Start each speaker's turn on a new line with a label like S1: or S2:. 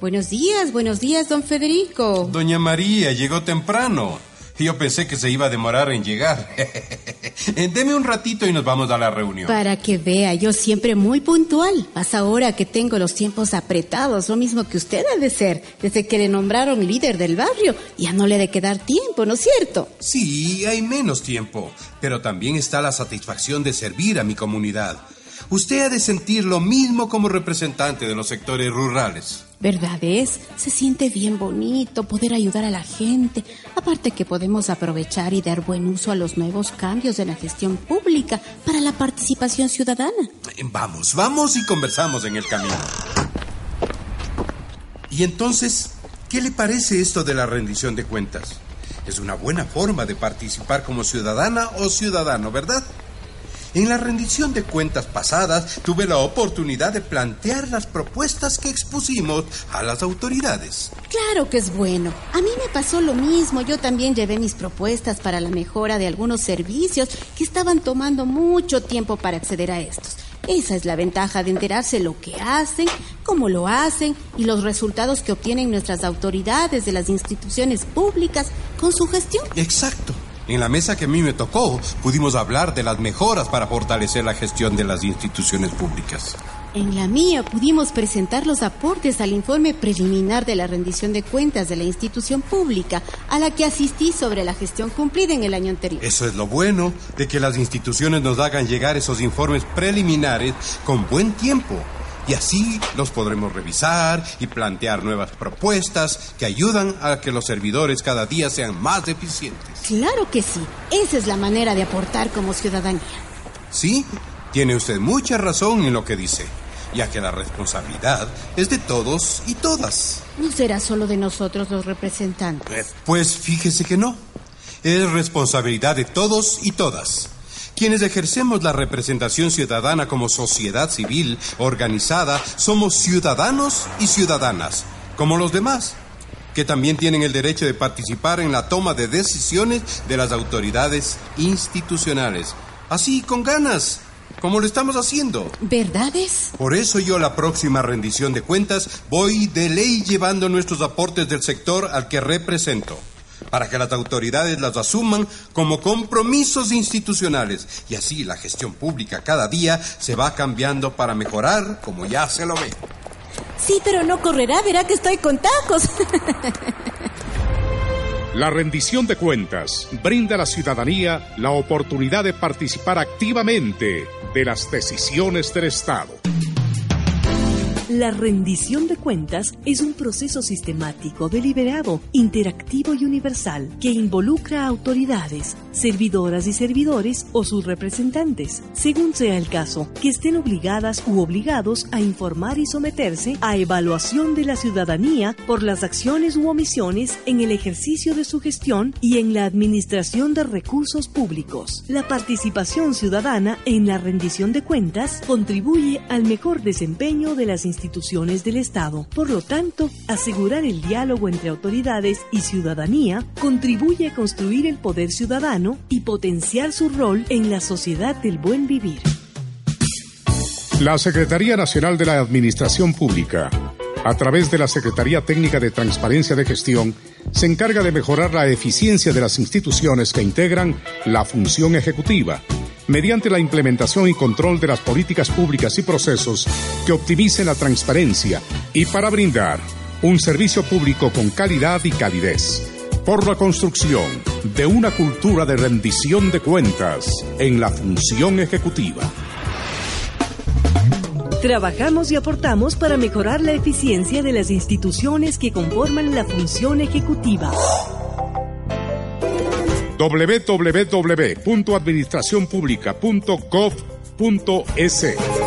S1: Buenos días, buenos días, don Federico.
S2: Doña María llegó temprano. Yo pensé que se iba a demorar en llegar. Deme un ratito y nos vamos a la reunión.
S1: Para que vea, yo siempre muy puntual. Más ahora que tengo los tiempos apretados, lo mismo que usted debe ser. Desde que le nombraron líder del barrio, ya no le de quedar tiempo, ¿no es cierto?
S2: Sí, hay menos tiempo. Pero también está la satisfacción de servir a mi comunidad. Usted ha de sentir lo mismo como representante de los sectores rurales.
S1: ¿Verdad es? Se siente bien bonito poder ayudar a la gente. Aparte que podemos aprovechar y dar buen uso a los nuevos cambios de la gestión pública para la participación ciudadana.
S2: Vamos, vamos y conversamos en el camino. Y entonces, ¿qué le parece esto de la rendición de cuentas? Es una buena forma de participar como ciudadana o ciudadano, ¿verdad? En la rendición de cuentas pasadas tuve la oportunidad de plantear las propuestas que expusimos a las autoridades.
S1: Claro que es bueno. A mí me pasó lo mismo. Yo también llevé mis propuestas para la mejora de algunos servicios que estaban tomando mucho tiempo para acceder a estos. Esa es la ventaja de enterarse lo que hacen, cómo lo hacen y los resultados que obtienen nuestras autoridades de las instituciones públicas con su gestión.
S2: Exacto. En la mesa que a mí me tocó, pudimos hablar de las mejoras para fortalecer la gestión de las instituciones públicas.
S1: En la mía pudimos presentar los aportes al informe preliminar de la rendición de cuentas de la institución pública a la que asistí sobre la gestión cumplida en el año anterior.
S2: Eso es lo bueno, de que las instituciones nos hagan llegar esos informes preliminares con buen tiempo y así los podremos revisar y plantear nuevas propuestas que ayudan a que los servidores cada día sean más eficientes.
S1: Claro que sí, esa es la manera de aportar como ciudadanía.
S2: Sí, tiene usted mucha razón en lo que dice, ya que la responsabilidad es de todos y todas.
S1: No será solo de nosotros los representantes.
S2: Pues fíjese que no, es responsabilidad de todos y todas quienes ejercemos la representación ciudadana como sociedad civil organizada somos ciudadanos y ciudadanas, como los demás, que también tienen el derecho de participar en la toma de decisiones de las autoridades institucionales. Así, con ganas, como lo estamos haciendo.
S1: ¿Verdades?
S2: Por eso yo la próxima rendición de cuentas voy de ley llevando nuestros aportes del sector al que represento para que las autoridades las asuman como compromisos institucionales y así la gestión pública cada día se va cambiando para mejorar como ya se lo ve.
S1: Sí, pero no correrá, verá que estoy con tacos.
S3: La rendición de cuentas brinda a la ciudadanía la oportunidad de participar activamente de las decisiones del Estado.
S4: La rendición de cuentas es un proceso sistemático, deliberado, interactivo y universal que involucra a autoridades, servidoras y servidores o sus representantes, según sea el caso, que estén obligadas u obligados a informar y someterse a evaluación de la ciudadanía por las acciones u omisiones en el ejercicio de su gestión y en la administración de recursos públicos. La participación ciudadana en la rendición de cuentas contribuye al mejor desempeño de las instituciones instituciones del Estado. Por lo tanto, asegurar el diálogo entre autoridades y ciudadanía contribuye a construir el poder ciudadano y potenciar su rol en la sociedad del buen vivir.
S3: La Secretaría Nacional de la Administración Pública, a través de la Secretaría Técnica de Transparencia de Gestión, se encarga de mejorar la eficiencia de las instituciones que integran la función ejecutiva mediante la implementación y control de las políticas públicas y procesos que optimicen la transparencia y para brindar un servicio público con calidad y calidez. Por la construcción de una cultura de rendición de cuentas en la función ejecutiva.
S4: Trabajamos y aportamos para mejorar la eficiencia de las instituciones que conforman la función ejecutiva
S3: www.administracionpublica.gov.es